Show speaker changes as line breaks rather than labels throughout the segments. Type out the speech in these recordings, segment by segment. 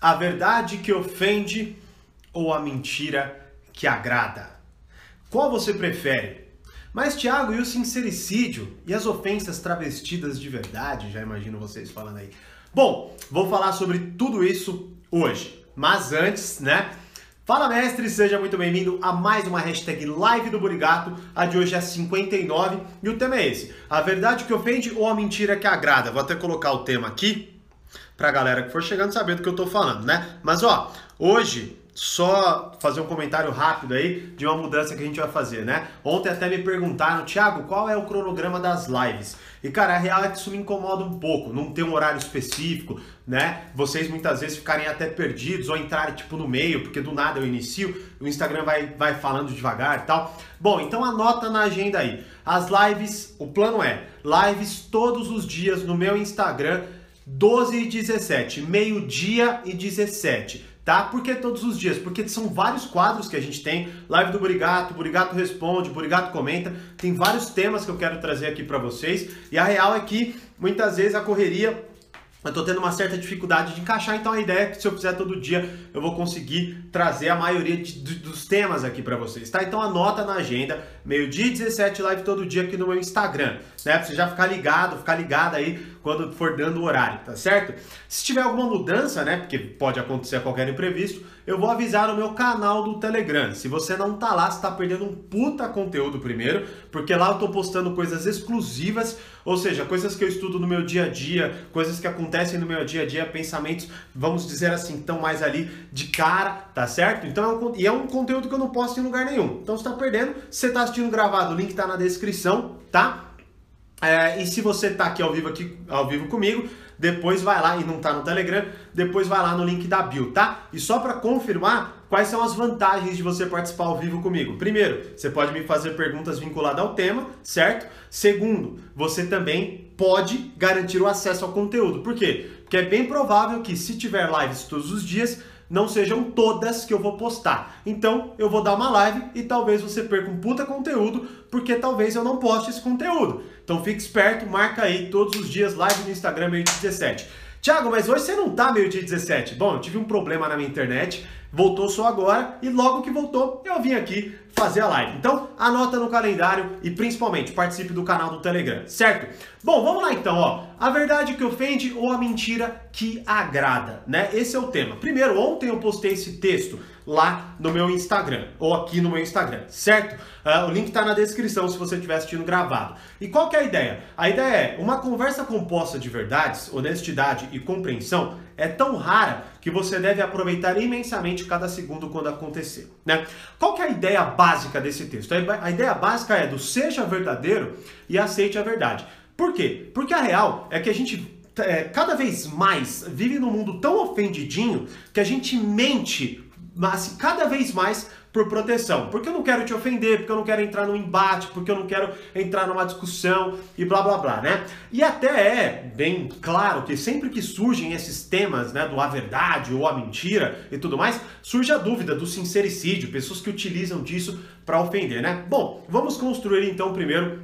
A verdade que ofende ou a mentira que agrada? Qual você prefere? Mas, Tiago, e o sincericídio? E as ofensas travestidas de verdade? Já imagino vocês falando aí. Bom, vou falar sobre tudo isso hoje. Mas antes, né? Fala mestre, seja muito bem-vindo a mais uma hashtag live do Burigato. A de hoje é 59 e o tema é esse: a verdade que ofende ou a mentira que agrada. Vou até colocar o tema aqui pra galera que for chegando saber do que eu tô falando, né? Mas ó, hoje só fazer um comentário rápido aí de uma mudança que a gente vai fazer, né? Ontem até me perguntaram, Thiago, qual é o cronograma das lives? E cara, a real é que isso me incomoda um pouco, não ter um horário específico, né? Vocês muitas vezes ficarem até perdidos ou entrarem tipo no meio, porque do nada eu inicio, o Instagram vai, vai falando devagar e tal. Bom, então anota na agenda aí. As lives, o plano é lives todos os dias no meu Instagram 12 e 17, meio-dia e 17, tá? Por que todos os dias? Porque são vários quadros que a gente tem, live do Burigato, Burigato responde, Burigato comenta, tem vários temas que eu quero trazer aqui para vocês, e a real é que muitas vezes a correria eu tô tendo uma certa dificuldade de encaixar, então a ideia é que se eu fizer todo dia, eu vou conseguir trazer a maioria de, de, dos temas aqui para vocês, tá? Então anota na agenda, meio-dia 17 live todo dia aqui no meu Instagram, né? Pra você já ficar ligado, ficar ligado aí quando for dando o horário, tá certo? Se tiver alguma mudança, né, porque pode acontecer qualquer imprevisto, eu vou avisar no meu canal do Telegram. Se você não tá lá, você tá perdendo um puta conteúdo primeiro, porque lá eu tô postando coisas exclusivas, ou seja, coisas que eu estudo no meu dia a dia, coisas que acontecem no meu dia a dia, pensamentos, vamos dizer assim, tão mais ali de cara, tá certo? Então é e é um conteúdo que eu não posto em lugar nenhum. Então você tá perdendo, se você tá assistindo gravado, o link tá na descrição, tá? É, e se você tá aqui ao vivo aqui ao vivo comigo, depois vai lá e não tá no Telegram, depois vai lá no link da bio, tá? E só para confirmar, quais são as vantagens de você participar ao vivo comigo? Primeiro, você pode me fazer perguntas vinculadas ao tema, certo? Segundo, você também pode garantir o acesso ao conteúdo. Por quê? Porque é bem provável que se tiver lives todos os dias, não sejam todas que eu vou postar. Então, eu vou dar uma live e talvez você perca um puta conteúdo, porque talvez eu não poste esse conteúdo. Então, fique esperto, marca aí todos os dias live no Instagram meio 17. Tiago, mas hoje você não tá meio dia 17. Bom, eu tive um problema na minha internet, voltou só agora e logo que voltou eu vim aqui fazer a live. Então, anota no calendário e principalmente participe do canal do Telegram, certo? Bom, vamos lá então, ó. A verdade que ofende ou a mentira que agrada, né? Esse é o tema. Primeiro, ontem eu postei esse texto lá no meu Instagram, ou aqui no meu Instagram, certo? Uh, o link está na descrição se você estiver assistindo gravado. E qual que é a ideia? A ideia é, uma conversa composta de verdades, honestidade e compreensão é tão rara que você deve aproveitar imensamente cada segundo quando acontecer, né? Qual que é a ideia básica desse texto? A ideia básica é do seja verdadeiro e aceite a verdade. Por quê? Porque a real é que a gente é, cada vez mais vive num mundo tão ofendidinho que a gente mente mas cada vez mais por proteção. Porque eu não quero te ofender, porque eu não quero entrar num embate, porque eu não quero entrar numa discussão e blá blá blá, né? E até é bem claro que sempre que surgem esses temas, né, do a verdade ou a mentira e tudo mais, surge a dúvida do sincericídio, pessoas que utilizam disso para ofender, né? Bom, vamos construir então primeiro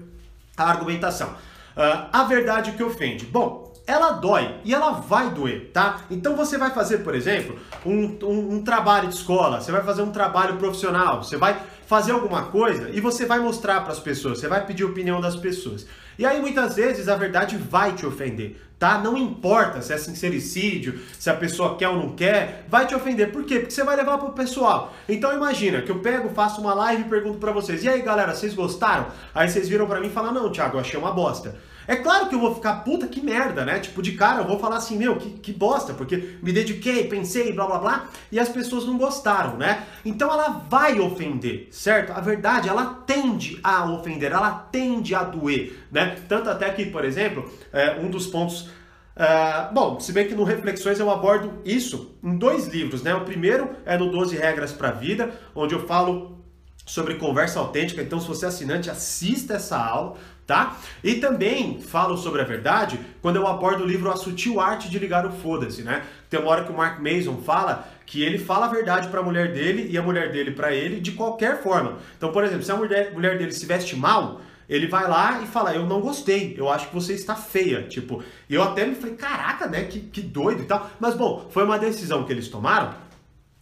a argumentação. Uh, a verdade que ofende. Bom, ela dói e ela vai doer, tá? Então você vai fazer, por exemplo, um, um, um, trabalho de escola, você vai fazer um trabalho profissional, você vai fazer alguma coisa e você vai mostrar para as pessoas, você vai pedir opinião das pessoas. E aí muitas vezes a verdade vai te ofender, tá? Não importa se é sincericídio, se a pessoa quer ou não quer, vai te ofender. Por quê? Porque você vai levar pro pessoal. Então imagina que eu pego, faço uma live e pergunto para vocês: "E aí, galera, vocês gostaram?" Aí vocês viram para mim e falam: "Não, Thiago, achei uma bosta." É claro que eu vou ficar, puta que merda, né? Tipo, de cara eu vou falar assim, meu, que, que bosta, porque me dediquei, pensei, blá blá blá, e as pessoas não gostaram, né? Então ela vai ofender, certo? A verdade, ela tende a ofender, ela tende a doer, né? Tanto até que, por exemplo, é, um dos pontos Uh, bom, se bem que no Reflexões eu abordo isso em dois livros, né? O primeiro é no 12 Regras para a Vida, onde eu falo sobre conversa autêntica. Então, se você é assinante, assista essa aula tá? E também falo sobre a verdade quando eu abordo o livro A Sutil Arte de Ligar o Foda-se, né? Tem uma hora que o Mark Mason fala que ele fala a verdade para a mulher dele e a mulher dele para ele de qualquer forma. Então, por exemplo, se a mulher, mulher dele se veste mal, ele vai lá e fala, eu não gostei, eu acho que você está feia, tipo, e eu até me falei, caraca, né, que, que doido e tal, mas bom, foi uma decisão que eles tomaram,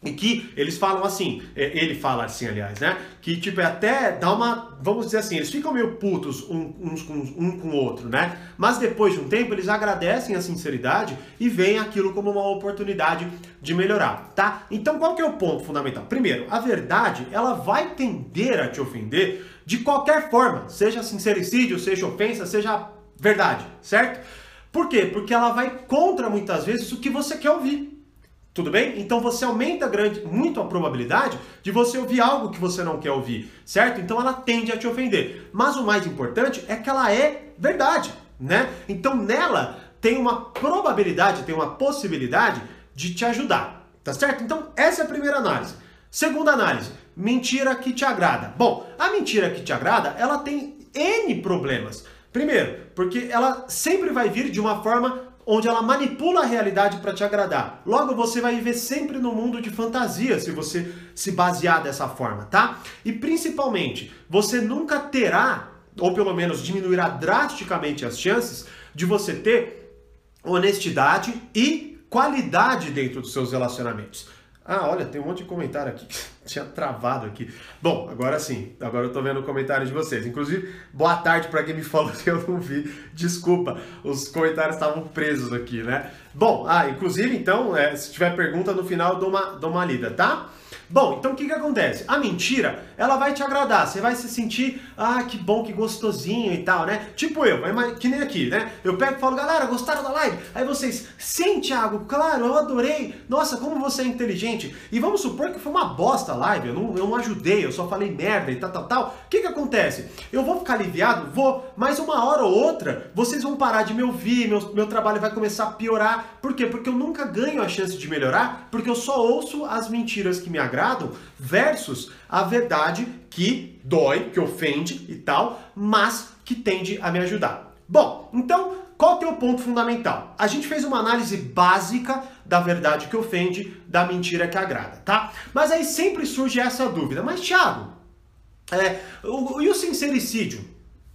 e que eles falam assim, é, ele fala assim, aliás, né? Que tipo, é até dá uma. Vamos dizer assim, eles ficam meio putos uns com um com o outro, né? Mas depois de um tempo, eles agradecem a sinceridade e veem aquilo como uma oportunidade de melhorar, tá? Então qual que é o ponto fundamental? Primeiro, a verdade, ela vai tender a te ofender de qualquer forma, seja sincericídio, seja ofensa, seja verdade, certo? Por quê? Porque ela vai contra muitas vezes o que você quer ouvir. Tudo bem? Então você aumenta grande, muito a probabilidade de você ouvir algo que você não quer ouvir, certo? Então ela tende a te ofender. Mas o mais importante é que ela é verdade, né? Então nela tem uma probabilidade, tem uma possibilidade de te ajudar, tá certo? Então essa é a primeira análise. Segunda análise, mentira que te agrada. Bom, a mentira que te agrada, ela tem N problemas. Primeiro, porque ela sempre vai vir de uma forma onde ela manipula a realidade para te agradar. Logo, você vai viver sempre no mundo de fantasia se você se basear dessa forma, tá? E principalmente, você nunca terá, ou pelo menos diminuirá drasticamente as chances de você ter honestidade e qualidade dentro dos seus relacionamentos. Ah, olha, tem um monte de comentário aqui. Tinha travado aqui. Bom, agora sim. Agora eu tô vendo o comentário de vocês. Inclusive, boa tarde para quem me falou que eu não vi. Desculpa, os comentários estavam presos aqui, né? Bom, ah, inclusive, então, é, se tiver pergunta no final, dou uma, dou uma lida, tá? Bom, então o que, que acontece? A mentira, ela vai te agradar, você vai se sentir, ah, que bom, que gostosinho e tal, né? Tipo eu, que nem aqui, né? Eu pego e falo, galera, gostaram da live? Aí vocês, sim, Thiago, claro, eu adorei, nossa, como você é inteligente. E vamos supor que foi uma bosta a live, eu não, eu não ajudei, eu só falei merda e tal, tal, tal. O que, que acontece? Eu vou ficar aliviado? Vou, mas uma hora ou outra, vocês vão parar de me ouvir, meu, meu trabalho vai começar a piorar. Por quê? Porque eu nunca ganho a chance de melhorar, porque eu só ouço as mentiras que me agradam agradam versus a verdade que dói, que ofende e tal, mas que tende a me ajudar. Bom, então qual que é o ponto fundamental? A gente fez uma análise básica da verdade que ofende, da mentira que agrada, tá? Mas aí sempre surge essa dúvida. Mas, Thiago, é, o, e o sincericídio?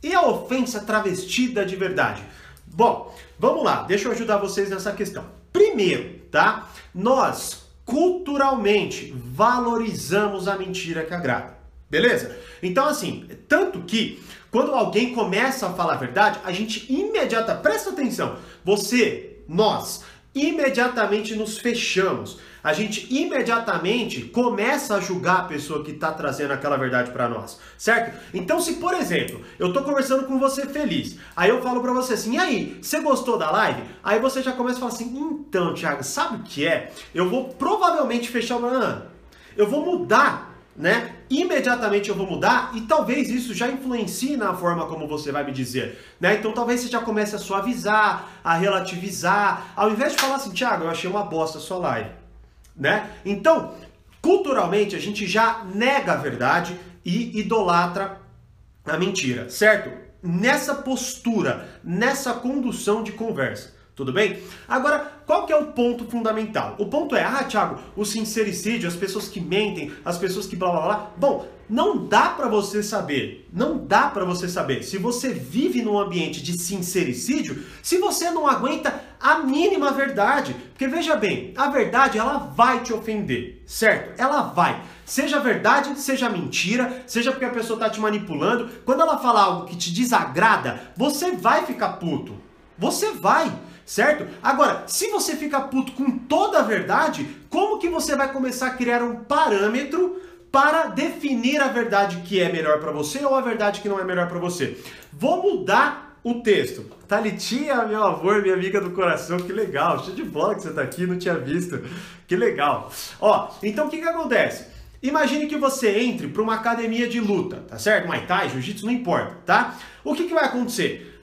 E a ofensa travestida de verdade? Bom, vamos lá, deixa eu ajudar vocês nessa questão. Primeiro, tá? Nós culturalmente valorizamos a mentira que agrada. Beleza? Então, assim, tanto que quando alguém começa a falar a verdade, a gente imediata, presta atenção, você, nós, imediatamente nos fechamos a gente imediatamente começa a julgar a pessoa que está trazendo aquela verdade para nós, certo? Então, se por exemplo, eu estou conversando com você feliz, aí eu falo para você assim, e aí, você gostou da live? Aí você já começa a falar assim, então, Thiago, sabe o que é? Eu vou provavelmente fechar uma... Eu vou mudar né? Imediatamente eu vou mudar e talvez isso já influencie na forma como você vai me dizer, né? Então talvez você já comece a suavizar, a relativizar, ao invés de falar assim, Thiago, eu achei uma bosta a sua live né? Então, culturalmente a gente já nega a verdade e idolatra a mentira, certo? Nessa postura, nessa condução de conversa. Tudo bem? Agora, qual que é o ponto fundamental? O ponto é, ah, Thiago, o sincericídio, as pessoas que mentem, as pessoas que blá blá blá. Bom, não dá para você saber, não dá para você saber se você vive num ambiente de sincericídio, se você não aguenta a mínima verdade. Porque veja bem, a verdade ela vai te ofender, certo? Ela vai. Seja verdade, seja mentira, seja porque a pessoa tá te manipulando, quando ela fala algo que te desagrada, você vai ficar puto. Você vai certo? Agora, se você fica puto com toda a verdade, como que você vai começar a criar um parâmetro para definir a verdade que é melhor para você ou a verdade que não é melhor para você? Vou mudar o texto. Thalitinha, meu amor, minha amiga do coração, que legal. Cheio de bola que você tá aqui, não tinha visto. Que legal. Ó, então o que que acontece? Imagine que você entre para uma academia de luta, tá certo? Muay Thai, Jiu-Jitsu, não importa, tá? O que, que vai acontecer?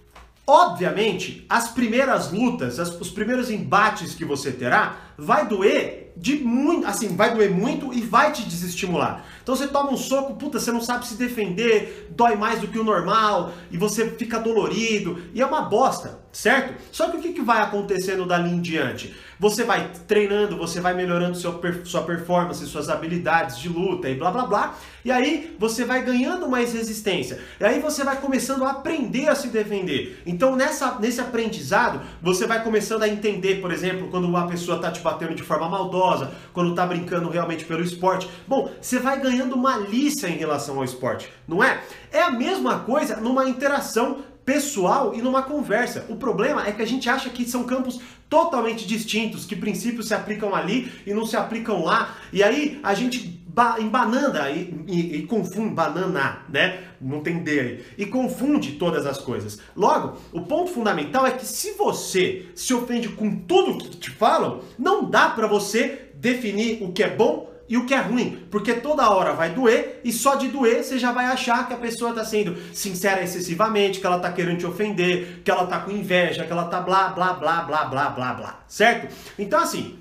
Obviamente, as primeiras lutas, as, os primeiros embates que você terá vai doer de muito, assim, vai doer muito e vai te desestimular. Então você toma um soco, puta, você não sabe se defender, dói mais do que o normal e você fica dolorido e é uma bosta, certo? Só que o que, que vai acontecendo dali em diante? Você vai treinando, você vai melhorando seu, sua performance, suas habilidades de luta e blá blá blá. E aí você vai ganhando mais resistência. E aí você vai começando a aprender a se defender. Então nessa, nesse aprendizado, você vai começando a entender, por exemplo, quando uma pessoa tá te batendo de forma maldosa, quando tá brincando realmente pelo esporte. Bom, você vai ganhando malícia em relação ao esporte, não é? É a mesma coisa numa interação pessoal e numa conversa. O problema é que a gente acha que são campos totalmente distintos, que princípios se aplicam ali e não se aplicam lá. E aí a gente embanana e, e, e, confunde, banana, né? Não tem D aí. E confunde todas as coisas. Logo, o ponto fundamental é que se você se ofende com tudo que te falam, não dá para você definir o que é bom e o que é ruim, porque toda hora vai doer e só de doer você já vai achar que a pessoa está sendo sincera excessivamente, que ela está querendo te ofender, que ela está com inveja, que ela está blá blá blá blá blá blá blá, certo? Então assim,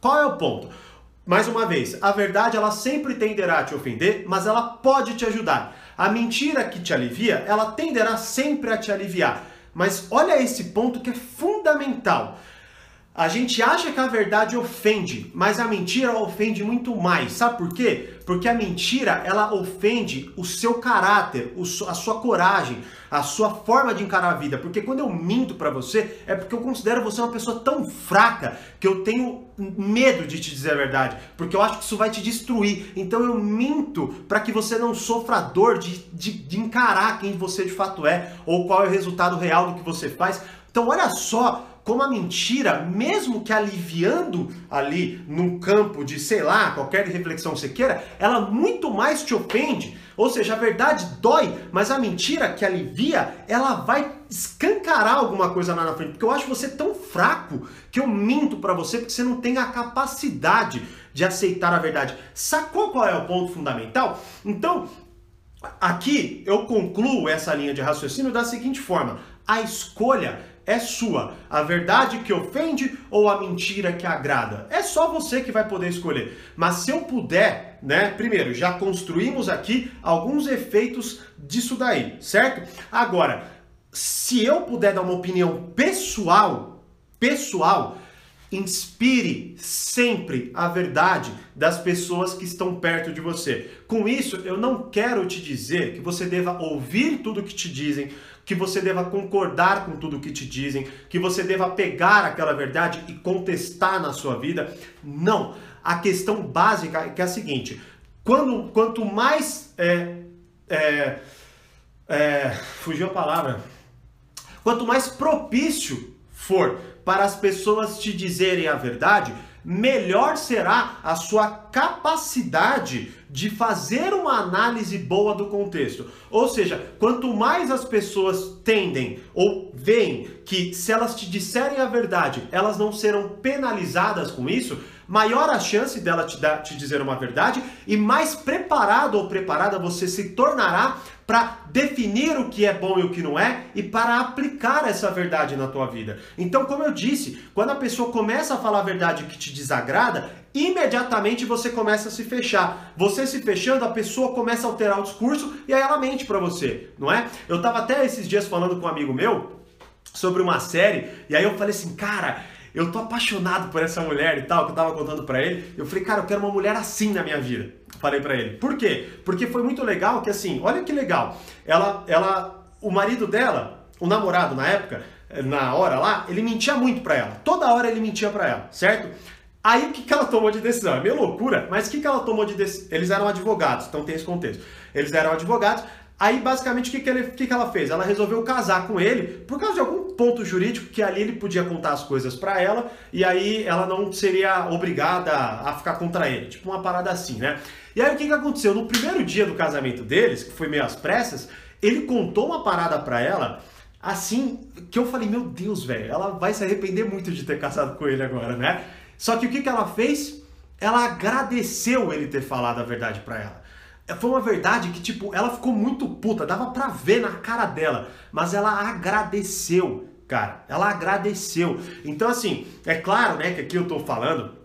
qual é o ponto? Mais uma vez, a verdade ela sempre tenderá a te ofender, mas ela pode te ajudar. A mentira que te alivia, ela tenderá sempre a te aliviar. Mas olha esse ponto que é fundamental. A gente acha que a verdade ofende, mas a mentira ofende muito mais. Sabe por quê? Porque a mentira, ela ofende o seu caráter, a sua coragem, a sua forma de encarar a vida. Porque quando eu minto para você, é porque eu considero você uma pessoa tão fraca que eu tenho medo de te dizer a verdade, porque eu acho que isso vai te destruir. Então eu minto para que você não sofra dor de, de, de encarar quem você de fato é ou qual é o resultado real do que você faz. Então olha só como a mentira, mesmo que aliviando ali num campo de, sei lá, qualquer reflexão que você queira, ela muito mais te ofende. Ou seja, a verdade dói, mas a mentira que alivia, ela vai escancarar alguma coisa lá na frente. Porque eu acho você tão fraco que eu minto para você porque você não tem a capacidade de aceitar a verdade. Sacou qual é o ponto fundamental? Então, aqui eu concluo essa linha de raciocínio da seguinte forma: a escolha é sua. A verdade que ofende ou a mentira que agrada? É só você que vai poder escolher. Mas se eu puder, né? Primeiro, já construímos aqui alguns efeitos disso daí, certo? Agora, se eu puder dar uma opinião pessoal, pessoal, Inspire sempre a verdade das pessoas que estão perto de você. Com isso, eu não quero te dizer que você deva ouvir tudo que te dizem, que você deva concordar com tudo que te dizem, que você deva pegar aquela verdade e contestar na sua vida. Não. A questão básica é que é a seguinte: quando, quanto mais. É, é, é, fugiu a palavra. Quanto mais propício for para as pessoas te dizerem a verdade, melhor será a sua capacidade de fazer uma análise boa do contexto. Ou seja, quanto mais as pessoas tendem ou veem que se elas te disserem a verdade, elas não serão penalizadas com isso, maior a chance dela te, dar, te dizer uma verdade e mais preparado ou preparada você se tornará para definir o que é bom e o que não é e para aplicar essa verdade na tua vida. Então, como eu disse, quando a pessoa começa a falar a verdade que te desagrada, imediatamente você começa a se fechar. Você se fechando, a pessoa começa a alterar o discurso e aí ela mente para você, não é? Eu tava até esses dias falando com um amigo meu sobre uma série e aí eu falei assim, cara, eu tô apaixonado por essa mulher e tal, que eu tava contando para ele. Eu falei, cara, eu quero uma mulher assim na minha vida. Falei para ele. Por quê? Porque foi muito legal que assim, olha que legal. Ela, ela, o marido dela, o namorado na época, na hora lá, ele mentia muito para ela. Toda hora ele mentia para ela, certo? Aí o que, que ela tomou de decisão? É meio loucura, mas o que, que ela tomou de decisão? Eles eram advogados, então tem esse contexto. Eles eram advogados. Aí, basicamente, o que, que, ele, que, que ela fez? Ela resolveu casar com ele por causa de algum ponto jurídico que ali ele podia contar as coisas para ela e aí ela não seria obrigada a ficar contra ele. Tipo uma parada assim, né? E aí o que, que aconteceu? No primeiro dia do casamento deles, que foi meio às pressas, ele contou uma parada para ela assim que eu falei: Meu Deus, velho, ela vai se arrepender muito de ter casado com ele agora, né? Só que o que, que ela fez? Ela agradeceu ele ter falado a verdade para ela. Foi uma verdade que, tipo, ela ficou muito puta, dava pra ver na cara dela, mas ela agradeceu cara. Ela agradeceu. Então, assim, é claro, né, que aqui eu tô falando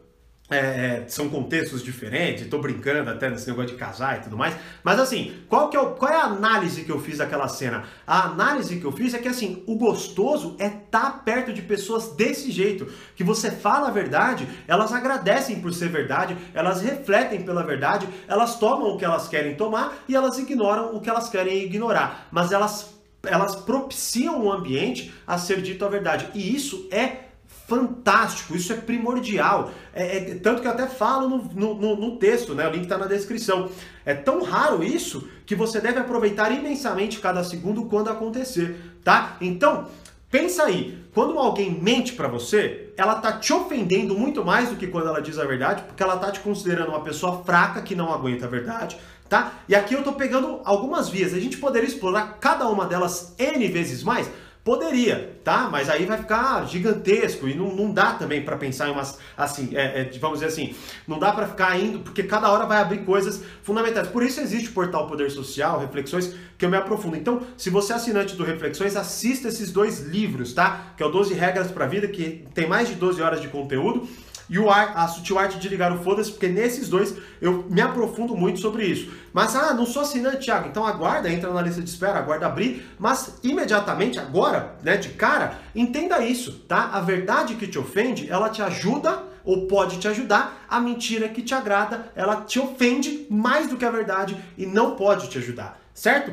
é, são contextos diferentes, estou brincando até nesse negócio de casar e tudo mais, mas assim, qual, que é o, qual é a análise que eu fiz daquela cena? A análise que eu fiz é que assim, o gostoso é estar tá perto de pessoas desse jeito, que você fala a verdade, elas agradecem por ser verdade, elas refletem pela verdade, elas tomam o que elas querem tomar e elas ignoram o que elas querem ignorar, mas elas, elas propiciam o ambiente a ser dito a verdade, e isso é fantástico, isso é primordial. É, é, tanto que eu até falo no, no, no texto, né? O link está na descrição. É tão raro isso que você deve aproveitar imensamente cada segundo quando acontecer, tá? Então, pensa aí, quando alguém mente para você, ela tá te ofendendo muito mais do que quando ela diz a verdade, porque ela tá te considerando uma pessoa fraca que não aguenta a verdade, tá? E aqui eu tô pegando algumas vias. A gente poderia explorar cada uma delas N vezes mais, Poderia, tá? Mas aí vai ficar gigantesco e não, não dá também para pensar em umas assim, é, é, vamos dizer assim, não dá para ficar indo, porque cada hora vai abrir coisas fundamentais. Por isso existe o portal Poder Social, Reflexões, que eu me aprofundo. Então, se você é assinante do Reflexões, assista esses dois livros, tá? Que é o 12 Regras para a Vida, que tem mais de 12 horas de conteúdo e o a sutil arte de ligar o foda-se, porque nesses dois eu me aprofundo muito sobre isso. Mas, ah, não sou assinante, Thiago, então aguarda, entra na lista de espera, aguarda abrir, mas imediatamente, agora, né, de cara, entenda isso, tá? A verdade que te ofende, ela te ajuda ou pode te ajudar, a mentira que te agrada, ela te ofende mais do que a verdade e não pode te ajudar, certo?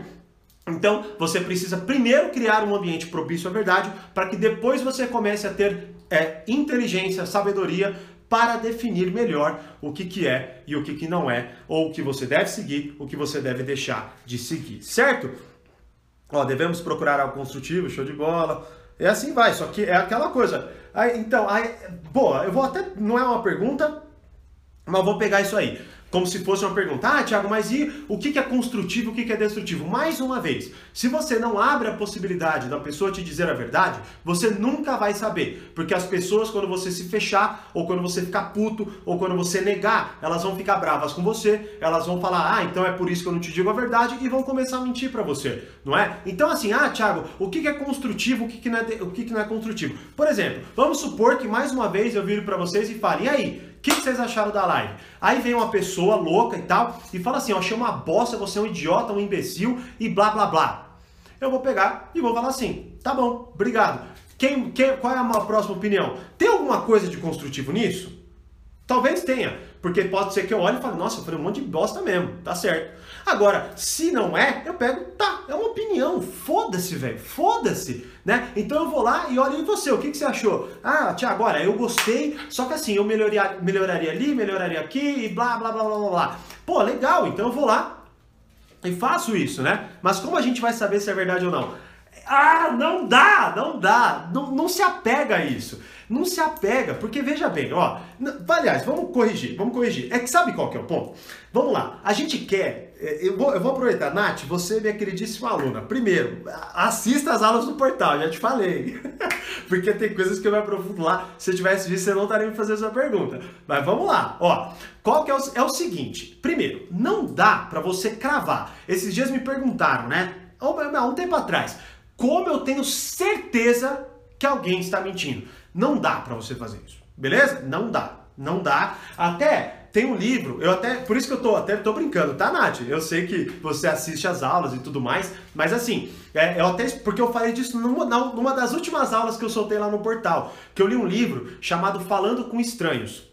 Então, você precisa primeiro criar um ambiente propício à verdade, para que depois você comece a ter é, inteligência, sabedoria para definir melhor o que, que é e o que, que não é, ou o que você deve seguir, o que você deve deixar de seguir, certo? Ó, devemos procurar algo construtivo, show de bola. É assim vai, só que é aquela coisa. Aí, então, aí, boa, eu vou até. Não é uma pergunta, mas vou pegar isso aí como se fosse uma pergunta. Ah, Tiago, mas e o que é construtivo o que é destrutivo? Mais uma vez, se você não abre a possibilidade da pessoa te dizer a verdade, você nunca vai saber. Porque as pessoas, quando você se fechar, ou quando você ficar puto, ou quando você negar, elas vão ficar bravas com você, elas vão falar, ah, então é por isso que eu não te digo a verdade, e vão começar a mentir para você, não é? Então, assim, ah, Tiago, o que é construtivo, o que não é, o que não é construtivo? Por exemplo, vamos supor que mais uma vez eu viro para vocês e falo, e aí? O que, vocês acharam da live? Aí vem uma pessoa louca e tal e fala assim: ó, achei uma bosta, você é um idiota, um imbecil e blá blá blá. Eu vou pegar e vou falar assim: tá bom, obrigado. Quem, quem, qual é a próxima opinião? Tem alguma coisa de construtivo nisso? Talvez tenha, porque pode ser que eu olhe e fale, nossa, eu falei um monte de bosta mesmo, tá certo. Agora, se não é, eu pego, tá, é uma opinião, foda-se, velho, foda-se, né? Então eu vou lá e olho em você, o que, que você achou? Ah, Tiago, agora eu gostei, só que assim, eu melhoraria, melhoraria ali, melhoraria aqui e blá, blá, blá, blá, blá, blá. Pô, legal, então eu vou lá e faço isso, né? Mas como a gente vai saber se é verdade ou não? Ah, não dá, não dá, não, não se apega a isso. Não se apega, porque veja bem, ó. Aliás, vamos corrigir, vamos corrigir. É que sabe qual que é o ponto? Vamos lá, a gente quer. É, eu vou, eu vou aproveitar, Nath, você, minha queridíssima aluna. Primeiro, assista as aulas do portal, já te falei. porque tem coisas que eu me aprofundo lá. Se eu tivesse visto, você não estaria me fazendo essa pergunta. Mas vamos lá, ó. Qual que é o, é o seguinte? Primeiro, não dá para você cravar. Esses dias me perguntaram, né? Há um tempo atrás, como eu tenho certeza que alguém está mentindo? Não dá para você fazer isso. Beleza? Não dá. Não dá. Até tem um livro, eu até, por isso que eu tô até tô brincando, tá, Nath? Eu sei que você assiste as aulas e tudo mais, mas assim, é, eu até, porque eu falei disso numa, numa das últimas aulas que eu soltei lá no portal, que eu li um livro chamado Falando com Estranhos.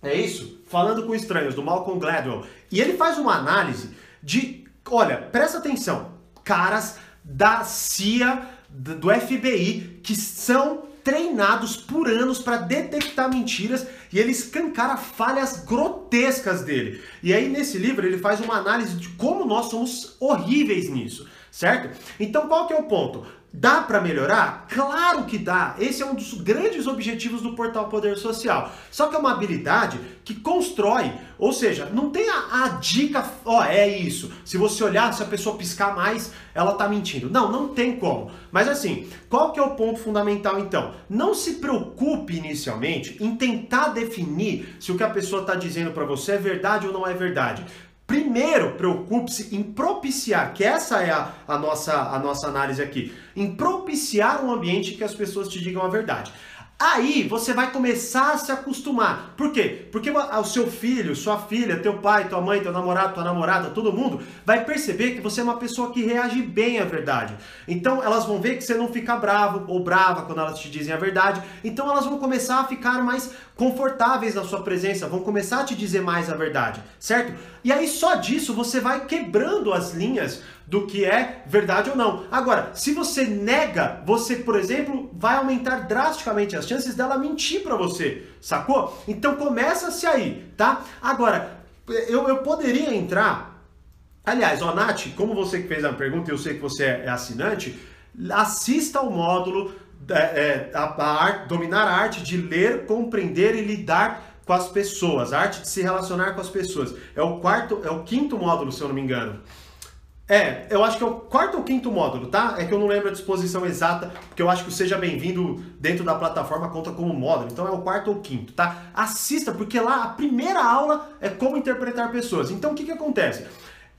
É isso? Falando com Estranhos, do Malcolm Gladwell. E ele faz uma análise de, olha, presta atenção, caras da CIA, do FBI, que são treinados por anos para detectar mentiras e ele escancara falhas grotescas dele. E aí nesse livro ele faz uma análise de como nós somos horríveis nisso, certo? Então qual que é o ponto? Dá para melhorar? Claro que dá. Esse é um dos grandes objetivos do portal Poder Social. Só que é uma habilidade que constrói, ou seja, não tem a, a dica, ó, é isso. Se você olhar, se a pessoa piscar mais, ela tá mentindo. Não, não tem como. Mas assim, qual que é o ponto fundamental então? Não se preocupe inicialmente em tentar definir se o que a pessoa está dizendo para você é verdade ou não é verdade. Primeiro, preocupe-se em propiciar, que essa é a, a, nossa, a nossa análise aqui, em propiciar um ambiente que as pessoas te digam a verdade. Aí você vai começar a se acostumar. Por quê? Porque o seu filho, sua filha, teu pai, tua mãe, teu namorado, tua namorada, todo mundo vai perceber que você é uma pessoa que reage bem à verdade. Então elas vão ver que você não fica bravo ou brava quando elas te dizem a verdade. Então elas vão começar a ficar mais confortáveis na sua presença, vão começar a te dizer mais a verdade, certo? E aí só disso você vai quebrando as linhas do que é verdade ou não. Agora, se você nega, você, por exemplo, vai aumentar drasticamente as chances dela mentir para você, sacou? Então começa-se aí, tá? Agora, eu, eu poderia entrar. Aliás, ó, Nath, como você que fez a pergunta, eu sei que você é assinante, assista ao módulo é, a, a arte, dominar a arte de ler, compreender e lidar com as pessoas, a arte de se relacionar com as pessoas. É o quarto, é o quinto módulo, se eu não me engano. É, eu acho que é o quarto ou quinto módulo, tá? É que eu não lembro a disposição exata, porque eu acho que o Seja Bem-vindo dentro da plataforma conta como módulo. Então é o quarto ou quinto, tá? Assista, porque lá a primeira aula é como interpretar pessoas. Então o que, que acontece?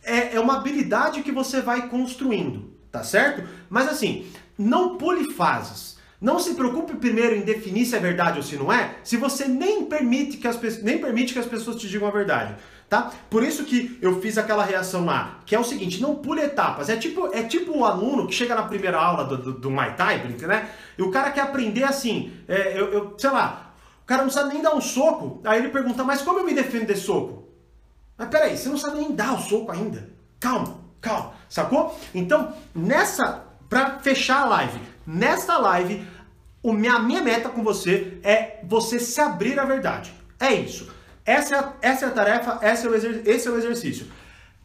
É, é uma habilidade que você vai construindo, tá certo? Mas assim, não pule fases. Não se preocupe primeiro em definir se é verdade ou se não é, se você nem permite que as, nem permite que as pessoas te digam a verdade. Tá? Por isso que eu fiz aquela reação lá, que é o seguinte, não pule etapas. É tipo, é tipo o aluno que chega na primeira aula do, do, do Muay Thai, né? E o cara quer aprender assim, é, eu, eu, sei lá, o cara não sabe nem dar um soco, aí ele pergunta, mas como eu me defendo desse soco? Mas peraí, você não sabe nem dar o soco ainda. Calma, calma, sacou? Então, nessa para fechar a live, nesta live, o minha, a minha meta com você é você se abrir à verdade. É isso. Essa é a, essa é a tarefa, esse é, o esse é o exercício.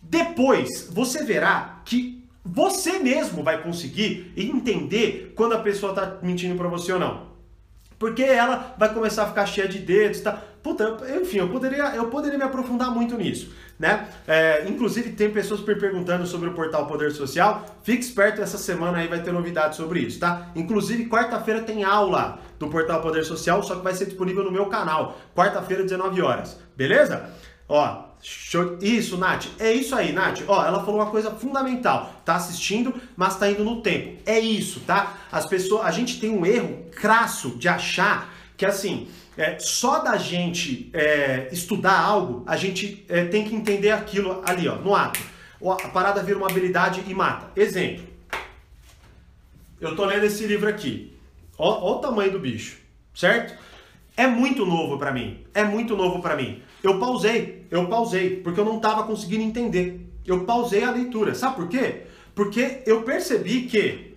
Depois, você verá que você mesmo vai conseguir entender quando a pessoa está mentindo para você ou não. Porque ela vai começar a ficar cheia de dedos, tá? Puta, enfim, eu poderia, eu poderia me aprofundar muito nisso, né? É, inclusive tem pessoas me perguntando sobre o portal Poder Social. Fique esperto, essa semana aí vai ter novidades sobre isso, tá? Inclusive quarta-feira tem aula do portal Poder Social, só que vai ser disponível no meu canal, quarta-feira 19 horas, beleza? Ó, Show. Isso, Nath. É isso aí, Nath. Ó, ela falou uma coisa fundamental. Tá assistindo, mas tá indo no tempo. É isso, tá? As pessoas, a gente tem um erro crasso de achar que assim, é, só da gente é, estudar algo, a gente é, tem que entender aquilo ali, ó, no ato. A parada vira uma habilidade e mata. Exemplo. Eu tô lendo esse livro aqui. Ó, ó o tamanho do bicho, certo? É muito novo para mim. É muito novo para mim. Eu pausei, eu pausei, porque eu não estava conseguindo entender. Eu pausei a leitura. Sabe por quê? Porque eu percebi que,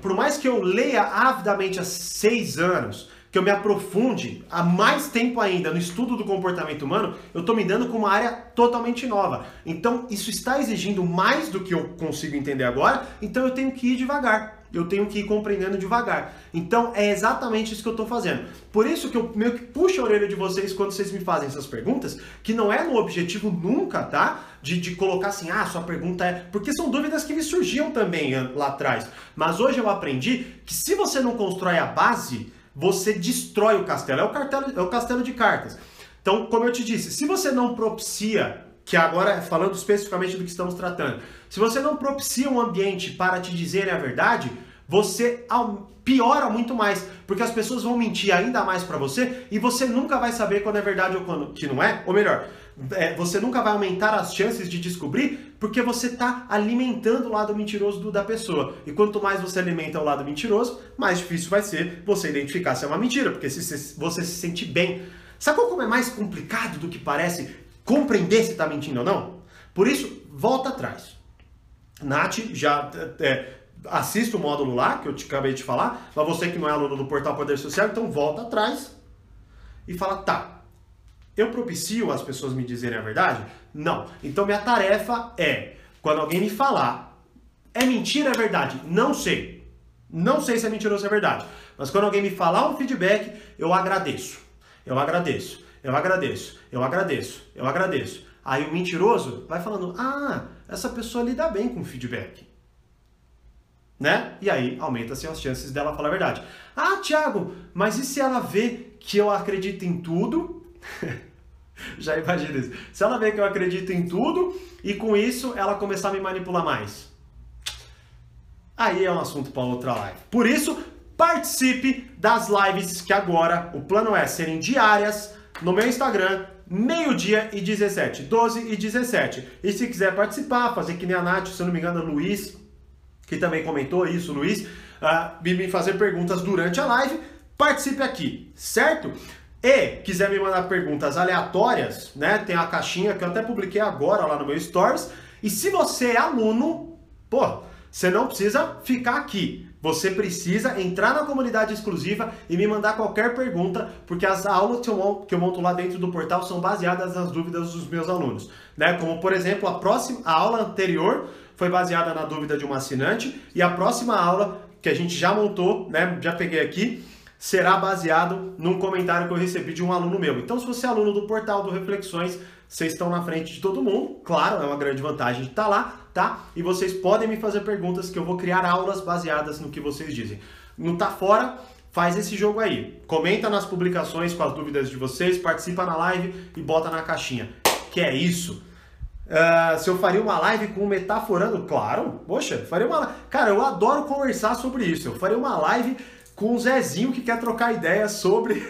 por mais que eu leia avidamente há seis anos, que eu me aprofunde há mais tempo ainda no estudo do comportamento humano, eu estou me dando com uma área totalmente nova. Então, isso está exigindo mais do que eu consigo entender agora, então eu tenho que ir devagar eu tenho que ir compreendendo devagar. Então é exatamente isso que eu estou fazendo. Por isso que eu meio que puxo a orelha de vocês quando vocês me fazem essas perguntas, que não é no objetivo nunca, tá? De, de colocar assim, ah, sua pergunta é. Porque são dúvidas que me surgiam também lá atrás. Mas hoje eu aprendi que se você não constrói a base, você destrói o castelo. É o, cartelo, é o castelo de cartas. Então, como eu te disse, se você não propicia que agora falando especificamente do que estamos tratando, se você não propicia um ambiente para te dizerem a verdade, você piora muito mais, porque as pessoas vão mentir ainda mais para você e você nunca vai saber quando é verdade ou quando que não é, ou melhor, é, você nunca vai aumentar as chances de descobrir porque você está alimentando o lado mentiroso do, da pessoa. E quanto mais você alimenta o lado mentiroso, mais difícil vai ser você identificar se é uma mentira, porque se, se você se sente bem. Sacou como é mais complicado do que parece compreender se está mentindo ou não. Por isso, volta atrás. Nath, já é, assista o módulo lá, que eu te acabei de falar. Para você que não é aluno do Portal Poder Social, então volta atrás e fala, tá, eu propicio as pessoas me dizerem a verdade? Não. Então minha tarefa é, quando alguém me falar, é mentira, é verdade? Não sei. Não sei se é mentira ou se é verdade. Mas quando alguém me falar um feedback, eu agradeço. Eu agradeço eu agradeço, eu agradeço, eu agradeço. Aí o mentiroso vai falando: ah, essa pessoa lida bem com feedback. Né? E aí aumenta-se as chances dela falar a verdade. Ah, Thiago, mas e se ela vê que eu acredito em tudo? Já imagina isso. Se ela vê que eu acredito em tudo e com isso ela começar a me manipular mais. Aí é um assunto para outra live. Por isso, participe das lives que agora o plano é serem diárias no meu Instagram, meio-dia e 17, 12 e 17. E se quiser participar, fazer que nem a Nath, se eu não me engano, Luiz, que também comentou isso, Luiz, uh, me fazer perguntas durante a live, participe aqui, certo? E quiser me mandar perguntas aleatórias, né? Tem a caixinha que eu até publiquei agora lá no meu Stories. E se você é aluno, pô, você não precisa ficar aqui. Você precisa entrar na comunidade exclusiva e me mandar qualquer pergunta, porque as aulas que eu, monto, lá dentro do portal são baseadas nas dúvidas dos meus alunos. Né? Como, por exemplo, a próxima a aula anterior foi baseada na dúvida de um assinante e a próxima aula que a gente já montou, né, já peguei aqui, será baseado num comentário que eu recebi de um aluno meu. Então, se você é aluno do portal do Reflexões, vocês estão na frente de todo mundo. Claro, é uma grande vantagem de estar lá, tá? E vocês podem me fazer perguntas que eu vou criar aulas baseadas no que vocês dizem. Não tá fora? Faz esse jogo aí. Comenta nas publicações com as dúvidas de vocês, participa na live e bota na caixinha. Que é isso? Uh, se eu faria uma live com metaforando, claro, poxa, faria uma Cara, eu adoro conversar sobre isso. Eu faria uma live com o Zezinho que quer trocar ideias sobre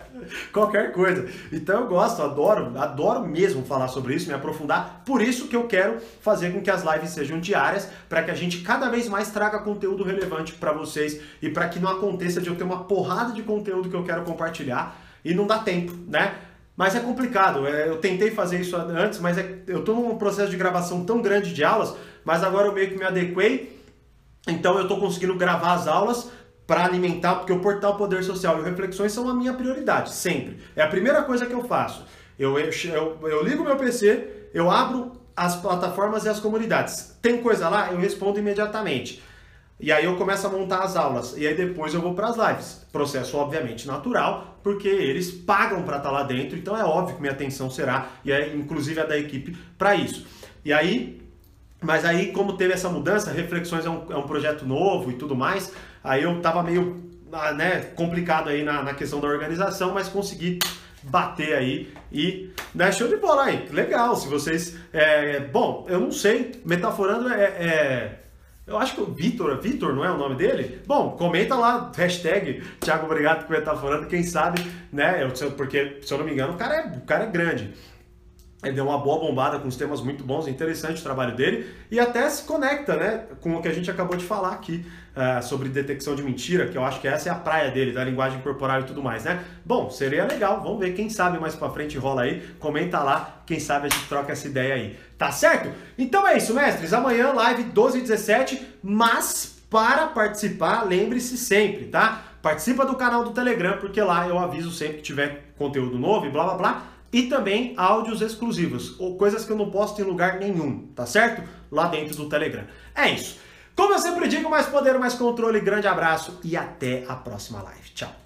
qualquer coisa. Então eu gosto, adoro, adoro mesmo falar sobre isso, me aprofundar. Por isso que eu quero fazer com que as lives sejam diárias, para que a gente cada vez mais traga conteúdo relevante para vocês e para que não aconteça de eu ter uma porrada de conteúdo que eu quero compartilhar e não dá tempo, né? Mas é complicado. É, eu tentei fazer isso antes, mas é, eu estou num processo de gravação tão grande de aulas, mas agora eu meio que me adequei. Então eu estou conseguindo gravar as aulas para alimentar, porque o portal Poder Social e Reflexões são a minha prioridade, sempre. É a primeira coisa que eu faço. Eu, eu, eu ligo meu PC, eu abro as plataformas e as comunidades. Tem coisa lá, eu respondo imediatamente. E aí eu começo a montar as aulas. E aí depois eu vou para as lives. Processo obviamente natural, porque eles pagam para estar tá lá dentro, então é óbvio que minha atenção será, e é inclusive a da equipe, para isso. E aí, mas aí como teve essa mudança, Reflexões é um, é um projeto novo e tudo mais, Aí eu tava meio ah, né, complicado aí na, na questão da organização, mas consegui bater aí e né, show de bola aí, legal, se vocês, é, bom, eu não sei, metaforando é, é eu acho que o Vitor, Vitor não é o nome dele? Bom, comenta lá, hashtag Thiago Obrigado por metaforando, quem sabe, né, eu, porque se eu não me engano o cara é, o cara é grande, ele deu uma boa bombada com os temas muito bons, interessante o trabalho dele e até se conecta né, com o que a gente acabou de falar aqui uh, sobre detecção de mentira, que eu acho que essa é a praia dele, da linguagem corporal e tudo mais, né? Bom, seria legal, vamos ver, quem sabe mais pra frente rola aí, comenta lá, quem sabe a gente troca essa ideia aí, tá certo? Então é isso, mestres, amanhã live 12 e 17, mas para participar, lembre-se sempre, tá? Participa do canal do Telegram, porque lá eu aviso sempre que tiver conteúdo novo e blá blá blá e também áudios exclusivos, ou coisas que eu não posto em lugar nenhum, tá certo? Lá dentro do Telegram. É isso. Como eu sempre digo, mais poder, mais controle, grande abraço e até a próxima live. Tchau.